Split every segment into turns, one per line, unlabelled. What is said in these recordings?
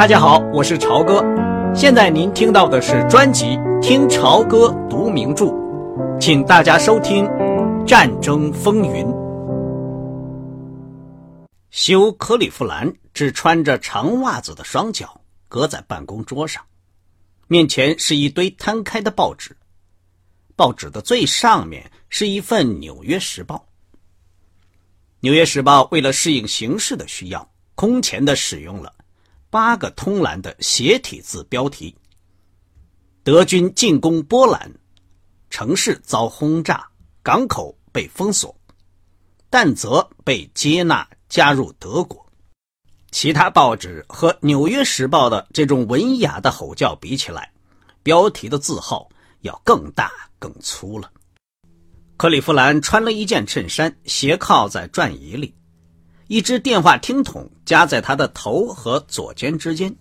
大家好，我是朝哥。现在您听到的是专辑《听朝歌读名著》，请大家收听《战争风云》。修克里夫兰只穿着长袜子的双脚搁在办公桌上，面前是一堆摊开的报纸，报纸的最上面是一份《纽约时报》。《纽约时报》为了适应形势的需要，空前的使用了。八个通栏的斜体字标题：德军进攻波兰，城市遭轰炸，港口被封锁，但泽被接纳加入德国。其他报纸和《纽约时报》的这种文雅的吼叫比起来，标题的字号要更大更粗了。克利夫兰穿了一件衬衫，斜靠在转椅里。一只电话听筒夹在他的头和左肩之间，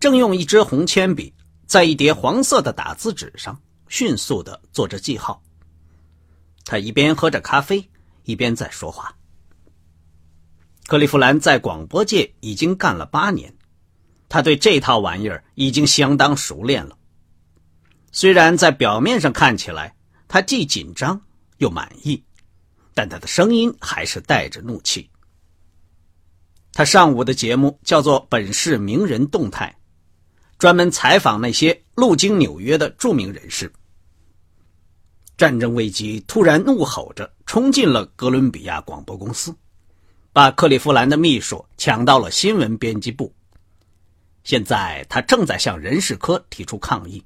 正用一支红铅笔在一叠黄色的打字纸上迅速地做着记号。他一边喝着咖啡，一边在说话。克利夫兰在广播界已经干了八年，他对这套玩意儿已经相当熟练了。虽然在表面上看起来他既紧张又满意，但他的声音还是带着怒气。他上午的节目叫做《本市名人动态》，专门采访那些路经纽约的著名人士。战争危机突然怒吼着冲进了哥伦比亚广播公司，把克利夫兰的秘书抢到了新闻编辑部。现在他正在向人事科提出抗议，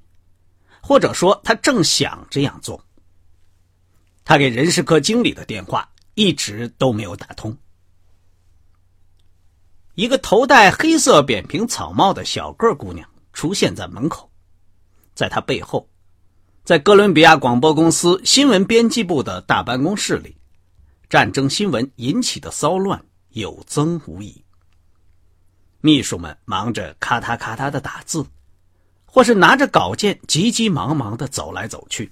或者说他正想这样做。他给人事科经理的电话一直都没有打通。一个头戴黑色扁平草帽的小个姑娘出现在门口，在她背后，在哥伦比亚广播公司新闻编辑部的大办公室里，战争新闻引起的骚乱有增无已。秘书们忙着咔嗒咔嗒的打字，或是拿着稿件急急忙忙的走来走去；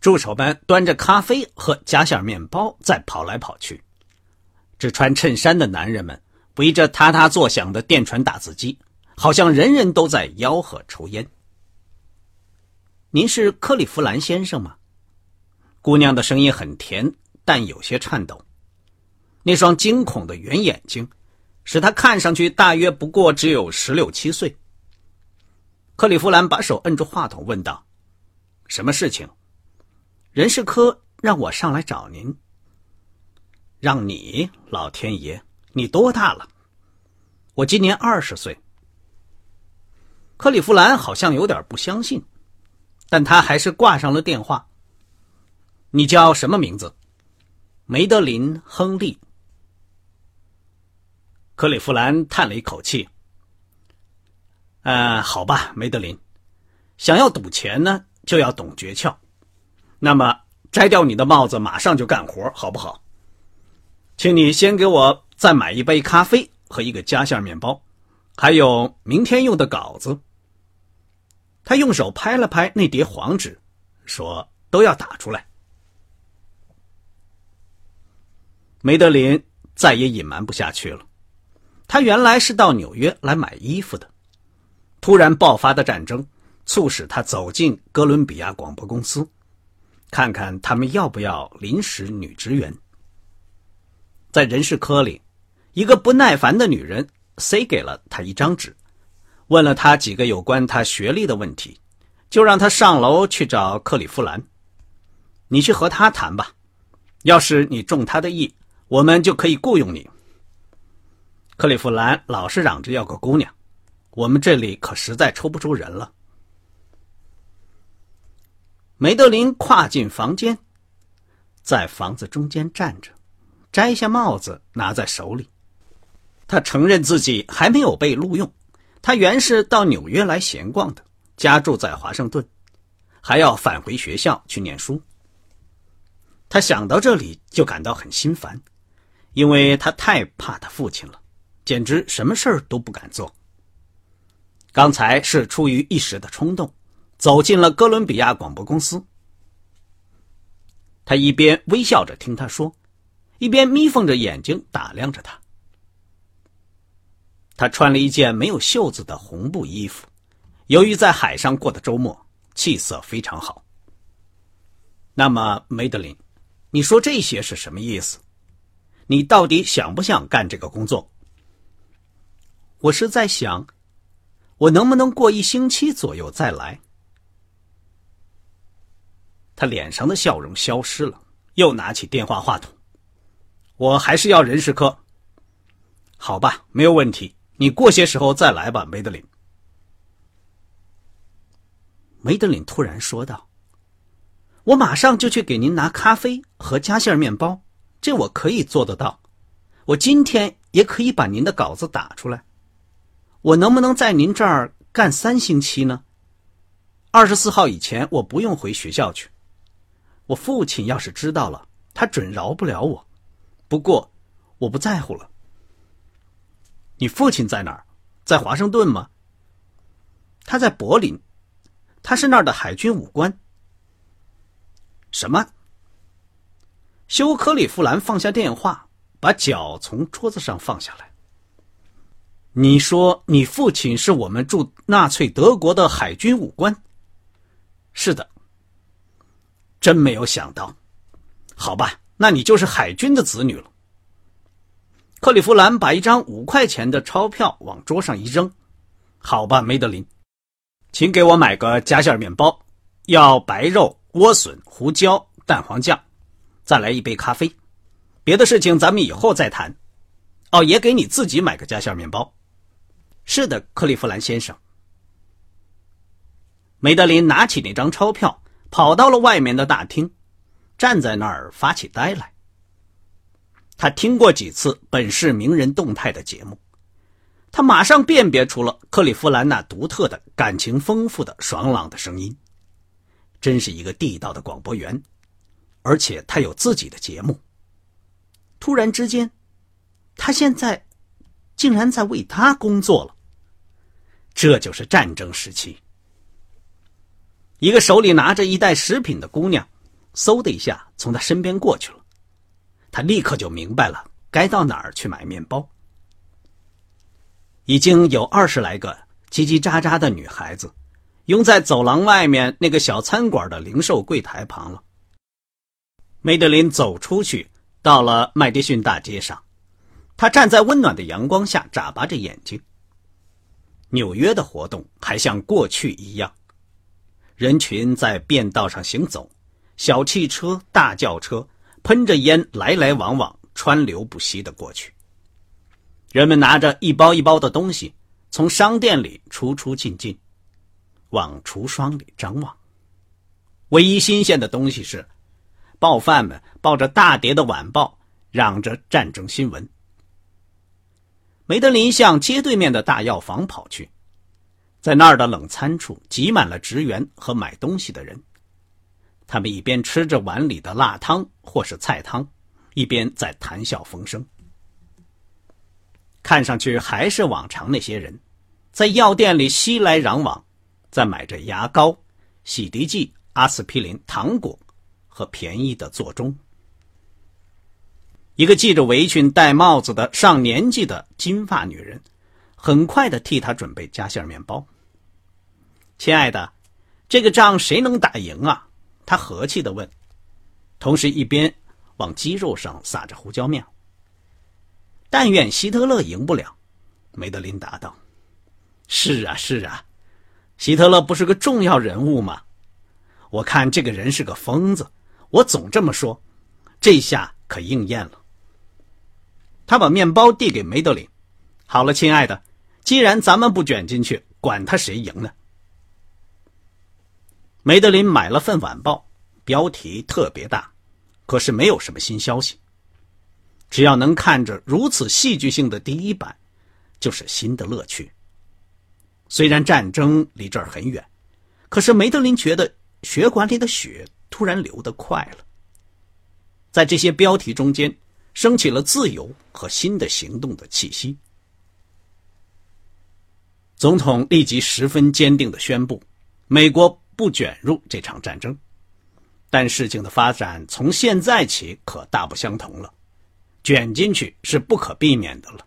助手们端着咖啡和夹馅面包在跑来跑去；只穿衬衫的男人们。围着嗒嗒作响的电传打字机，好像人人都在吆喝抽烟。您是克利夫兰先生吗？姑娘的声音很甜，但有些颤抖。那双惊恐的圆眼睛，使她看上去大约不过只有十六七岁。克利夫兰把手摁住话筒，问道：“什么事情？人事科让我上来找您。让你，老天爷！”你多大了？我今年二十岁。克利夫兰好像有点不相信，但他还是挂上了电话。你叫什么名字？梅德林·亨利。克利夫兰叹了一口气。呃，好吧，梅德林，想要赌钱呢，就要懂诀窍。那么，摘掉你的帽子，马上就干活，好不好？请你先给我。再买一杯咖啡和一个夹馅面包，还有明天用的稿子。他用手拍了拍那叠黄纸，说：“都要打出来。”梅德林再也隐瞒不下去了。他原来是到纽约来买衣服的，突然爆发的战争促使他走进哥伦比亚广播公司，看看他们要不要临时女职员。在人事科里。一个不耐烦的女人塞给了他一张纸，问了他几个有关他学历的问题，就让他上楼去找克里夫兰。你去和他谈吧，要是你中他的意，我们就可以雇佣你。克里夫兰老是嚷着要个姑娘，我们这里可实在抽不出人了。梅德林跨进房间，在房子中间站着，摘下帽子拿在手里。他承认自己还没有被录用，他原是到纽约来闲逛的，家住在华盛顿，还要返回学校去念书。他想到这里就感到很心烦，因为他太怕他父亲了，简直什么事儿都不敢做。刚才是出于一时的冲动，走进了哥伦比亚广播公司。他一边微笑着听他说，一边眯缝着眼睛打量着他。他穿了一件没有袖子的红布衣服，由于在海上过的周末，气色非常好。那么，梅德林，你说这些是什么意思？你到底想不想干这个工作？
我是在想，我能不能过一星期左右再来？
他脸上的笑容消失了，又拿起电话话筒。我还是要人事科。好吧，没有问题。你过些时候再来吧，梅德林。
梅德林突然说道：“我马上就去给您拿咖啡和夹馅面包，这我可以做得到。我今天也可以把您的稿子打出来。我能不能在您这儿干三星期呢？二十四号以前我不用回学校去。我父亲要是知道了，他准饶不了我。不过，我不在乎了。”
你父亲在哪儿？在华盛顿吗？
他在柏林，他是那儿的海军武官。
什么？休克里夫兰放下电话，把脚从桌子上放下来。你说你父亲是我们驻纳粹德国的海军武官？
是的。
真没有想到。好吧，那你就是海军的子女了。克利夫兰把一张五块钱的钞票往桌上一扔，“好吧，梅德林，请给我买个夹馅面包，要白肉、莴笋、胡椒、蛋黄酱，再来一杯咖啡。别的事情咱们以后再谈。哦，也给你自己买个夹馅面包。”“
是的，克利夫兰先生。”
梅德林拿起那张钞票，跑到了外面的大厅，站在那儿发起呆来。他听过几次本市名人动态的节目，他马上辨别出了克利夫兰那独特的感情丰富的爽朗的声音，真是一个地道的广播员，而且他有自己的节目。
突然之间，他现在竟然在为他工作了。
这就是战争时期。一个手里拿着一袋食品的姑娘，嗖的一下从他身边过去了。他立刻就明白了该到哪儿去买面包。已经有二十来个叽叽喳喳的女孩子，拥在走廊外面那个小餐馆的零售柜台旁了。梅德林走出去，到了麦迪逊大街上，他站在温暖的阳光下，眨巴着眼睛。纽约的活动还像过去一样，人群在便道上行走，小汽车、大轿车。喷着烟，来来往往，川流不息的过去。人们拿着一包一包的东西，从商店里出出进进，往橱窗里张望。唯一新鲜的东西是，报贩们抱着大叠的晚报，嚷着战争新闻。梅德林向街对面的大药房跑去，在那儿的冷餐处挤满了职员和买东西的人。他们一边吃着碗里的辣汤或是菜汤，一边在谈笑风生。看上去还是往常那些人，在药店里熙来攘往，在买着牙膏、洗涤剂、阿司匹林、糖果和便宜的座钟。一个系着围裙、戴帽子的上年纪的金发女人，很快的替他准备夹馅面包。亲爱的，这个仗谁能打赢啊？他和气的问，同时一边往鸡肉上撒着胡椒面。但愿希特勒赢不了，梅德林答道。是啊，是啊，希特勒不是个重要人物吗？我看这个人是个疯子，我总这么说，这下可应验了。他把面包递给梅德林。好了，亲爱的，既然咱们不卷进去，管他谁赢呢？梅德林买了份晚报，标题特别大，可是没有什么新消息。只要能看着如此戏剧性的第一版，就是新的乐趣。虽然战争离这儿很远，可是梅德林觉得血管里的血突然流得快了。在这些标题中间，升起了自由和新的行动的气息。总统立即十分坚定的宣布：美国。不卷入这场战争，但事情的发展从现在起可大不相同了，卷进去是不可避免的了。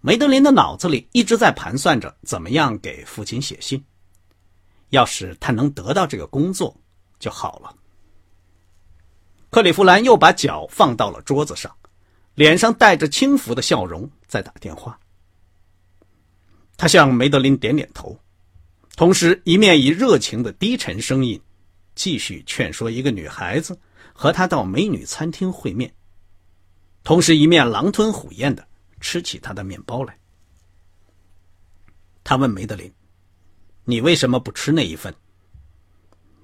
梅德林的脑子里一直在盘算着怎么样给父亲写信。要是他能得到这个工作就好了。克里夫兰又把脚放到了桌子上，脸上带着轻浮的笑容，在打电话。他向梅德林点点头，同时一面以热情的低沉声音继续劝说一个女孩子和他到美女餐厅会面，同时一面狼吞虎咽的吃起他的面包来。他问梅德林。你为什么不吃那一份？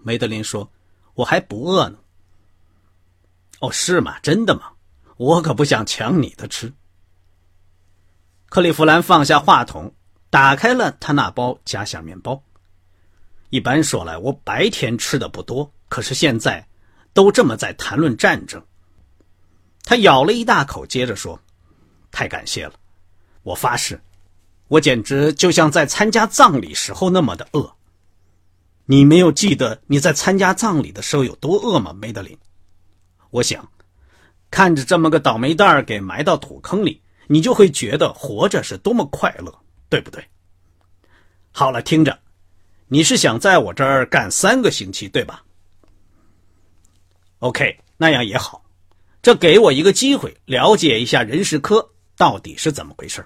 梅德林说：“我还不饿呢。”哦，是吗？真的吗？我可不想抢你的吃。克利夫兰放下话筒，打开了他那包夹馅面包。一般说来，我白天吃的不多，可是现在都这么在谈论战争。他咬了一大口，接着说：“太感谢了，我发誓。”我简直就像在参加葬礼时候那么的饿。你没有记得你在参加葬礼的时候有多饿吗，梅德林？我想，看着这么个倒霉蛋儿给埋到土坑里，你就会觉得活着是多么快乐，对不对？好了，听着，你是想在我这儿干三个星期，对吧？OK，那样也好，这给我一个机会了解一下人事科到底是怎么回事。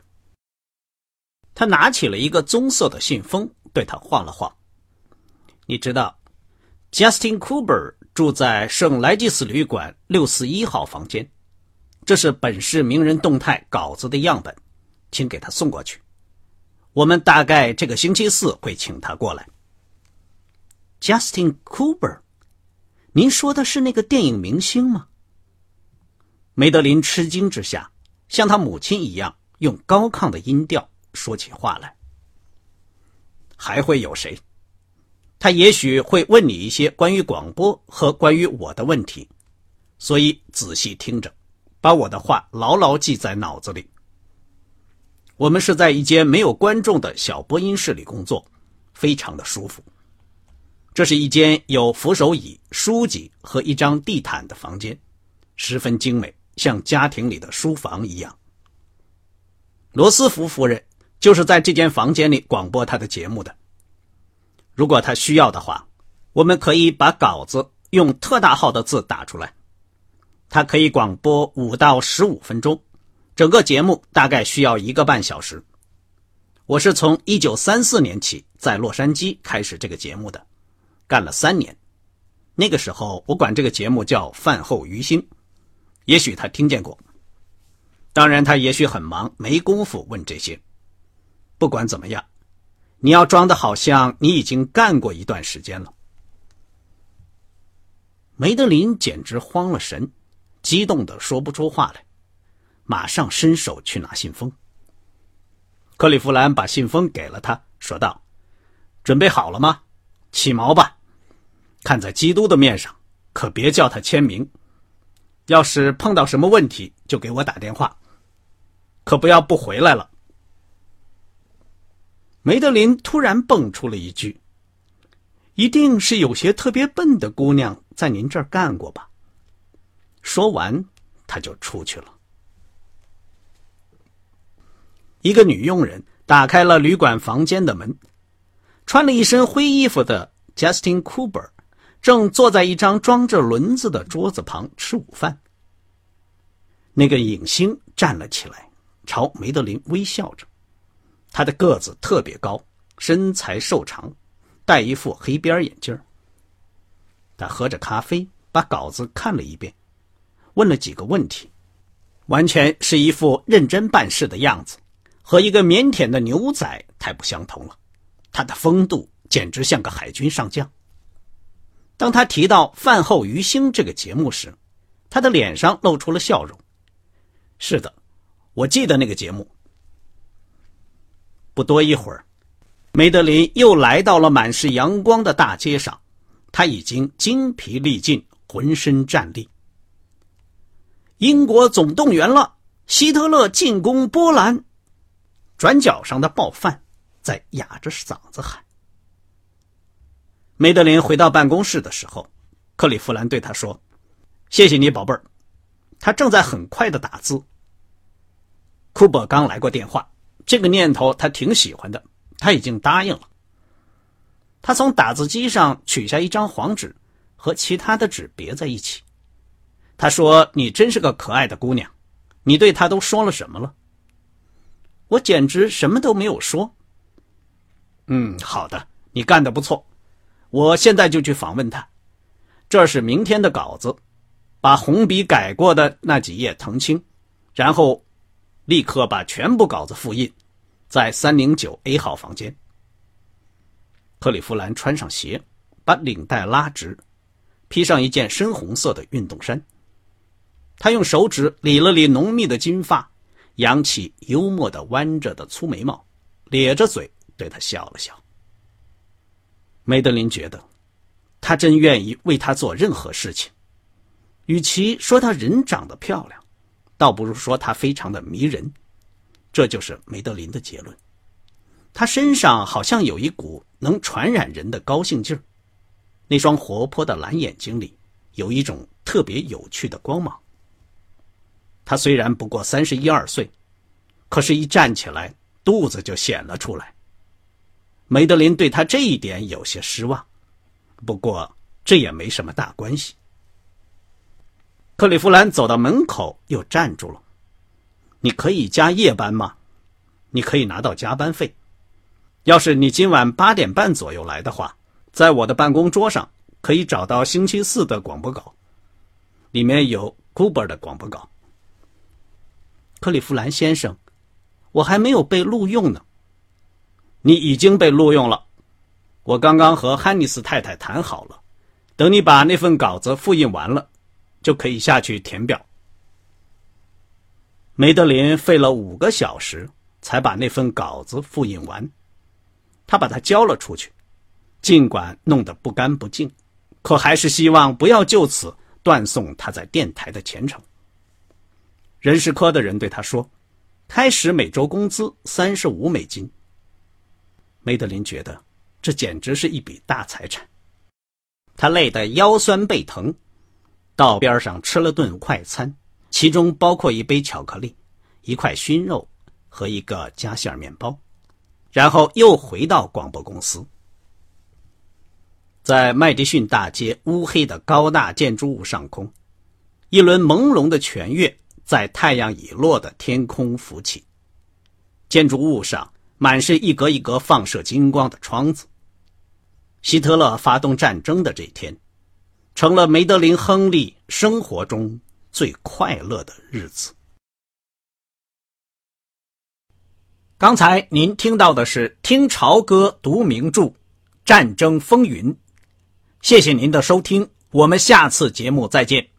他拿起了一个棕色的信封，对他晃了晃。你知道，Justin Cooper 住在圣莱吉斯旅馆六四一号房间。这是本市名人动态稿子的样本，请给他送过去。我们大概这个星期四会请他过来。Justin Cooper，您说的是那个电影明星吗？梅德林吃惊之下，像他母亲一样，用高亢的音调。说起话来，还会有谁？他也许会问你一些关于广播和关于我的问题，所以仔细听着，把我的话牢牢记在脑子里。我们是在一间没有观众的小播音室里工作，非常的舒服。这是一间有扶手椅、书籍和一张地毯的房间，十分精美，像家庭里的书房一样。罗斯福夫人。就是在这间房间里广播他的节目的。如果他需要的话，我们可以把稿子用特大号的字打出来。他可以广播五到十五分钟，整个节目大概需要一个半小时。我是从一九三四年起在洛杉矶开始这个节目的，干了三年。那个时候我管这个节目叫饭后余兴，也许他听见过。当然，他也许很忙，没工夫问这些。不管怎么样，你要装的好像你已经干过一段时间了。梅德林简直慌了神，激动的说不出话来，马上伸手去拿信封。克利夫兰把信封给了他，说道：“准备好了吗？起锚吧！看在基督的面上，可别叫他签名。要是碰到什么问题，就给我打电话，可不要不回来了。”梅德林突然蹦出了一句：“一定是有些特别笨的姑娘在您这儿干过吧？”说完，他就出去了。一个女佣人打开了旅馆房间的门，穿了一身灰衣服的 Justin Cooper 正坐在一张装着轮子的桌子旁吃午饭。那个影星站了起来，朝梅德林微笑着。他的个子特别高，身材瘦长，戴一副黑边眼镜他喝着咖啡，把稿子看了一遍，问了几个问题，完全是一副认真办事的样子，和一个腼腆的牛仔太不相同了。他的风度简直像个海军上将。当他提到《饭后余兴》这个节目时，他的脸上露出了笑容。是的，我记得那个节目。不多一会儿，梅德林又来到了满是阳光的大街上。他已经精疲力尽，浑身战栗。英国总动员了，希特勒进攻波兰。转角上的报贩在哑着嗓子喊。梅德林回到办公室的时候，克利夫兰对他说：“谢谢你，宝贝儿。”他正在很快的打字。库珀刚来过电话。这个念头他挺喜欢的，他已经答应了。他从打字机上取下一张黄纸，和其他的纸别在一起。他说：“你真是个可爱的姑娘，你对他都说了什么了？”我简直什么都没有说。嗯，好的，你干的不错，我现在就去访问他。这是明天的稿子，把红笔改过的那几页腾清，然后立刻把全部稿子复印，在三零九 A 号房间。克里夫兰穿上鞋，把领带拉直，披上一件深红色的运动衫。他用手指理了理浓密的金发，扬起幽默的弯着的粗眉毛，咧着嘴对他笑了笑。梅德林觉得，他真愿意为他做任何事情。与其说他人长得漂亮，倒不如说他非常的迷人。这就是梅德林的结论。他身上好像有一股能传染人的高兴劲儿，那双活泼的蓝眼睛里有一种特别有趣的光芒。他虽然不过三十一二岁，可是，一站起来，肚子就显了出来。梅德林对他这一点有些失望，不过这也没什么大关系。克利夫兰走到门口，又站住了。你可以加夜班吗？你可以拿到加班费。要是你今晚八点半左右来的话，在我的办公桌上可以找到星期四的广播稿，里面有 Cooper 的广播稿。克利夫兰先生，我还没有被录用呢。你已经被录用了。我刚刚和汉尼斯太太谈好了，等你把那份稿子复印完了，就可以下去填表。梅德林费了五个小时才把那份稿子复印完，他把它交了出去，尽管弄得不干不净，可还是希望不要就此断送他在电台的前程。人事科的人对他说：“开始每周工资三十五美金。”梅德林觉得这简直是一笔大财产，他累得腰酸背疼，到边上吃了顿快餐，其中包括一杯巧克力、一块熏肉和一个夹馅面包，然后又回到广播公司，在麦迪逊大街乌黑的高大建筑物上空，一轮朦胧的全月。在太阳已落的天空浮起，建筑物上满是一格一格放射金光的窗子。希特勒发动战争的这天，成了梅德林·亨利生活中最快乐的日子。刚才您听到的是听潮歌读名著《战争风云》，谢谢您的收听，我们下次节目再见。